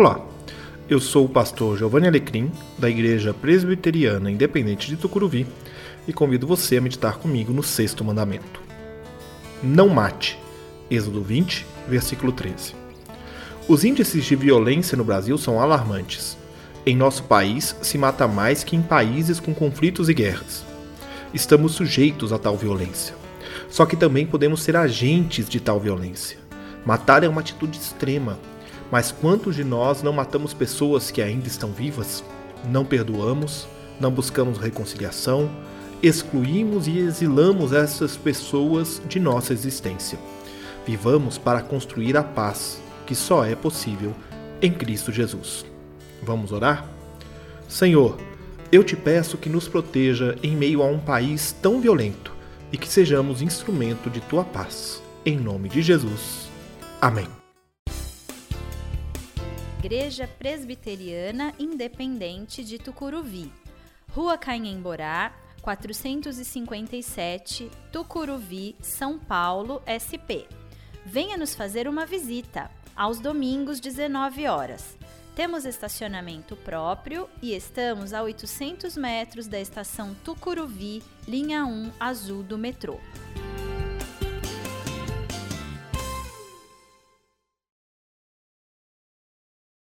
Olá, eu sou o pastor Giovanni Alecrim, da Igreja Presbiteriana Independente de Tucuruvi, e convido você a meditar comigo no sexto mandamento. Não mate. Êxodo 20, versículo 13. Os índices de violência no Brasil são alarmantes. Em nosso país, se mata mais que em países com conflitos e guerras. Estamos sujeitos a tal violência. Só que também podemos ser agentes de tal violência. Matar é uma atitude extrema, mas quantos de nós não matamos pessoas que ainda estão vivas? Não perdoamos, não buscamos reconciliação, excluímos e exilamos essas pessoas de nossa existência. Vivamos para construir a paz, que só é possível em Cristo Jesus. Vamos orar? Senhor, eu te peço que nos proteja em meio a um país tão violento e que sejamos instrumento de tua paz. Em nome de Jesus. Amém. Igreja Presbiteriana Independente de Tucuruvi, Rua Canhemborá, 457, Tucuruvi, São Paulo, SP. Venha nos fazer uma visita, aos domingos, 19 horas. Temos estacionamento próprio e estamos a 800 metros da estação Tucuruvi, linha 1 azul do metrô.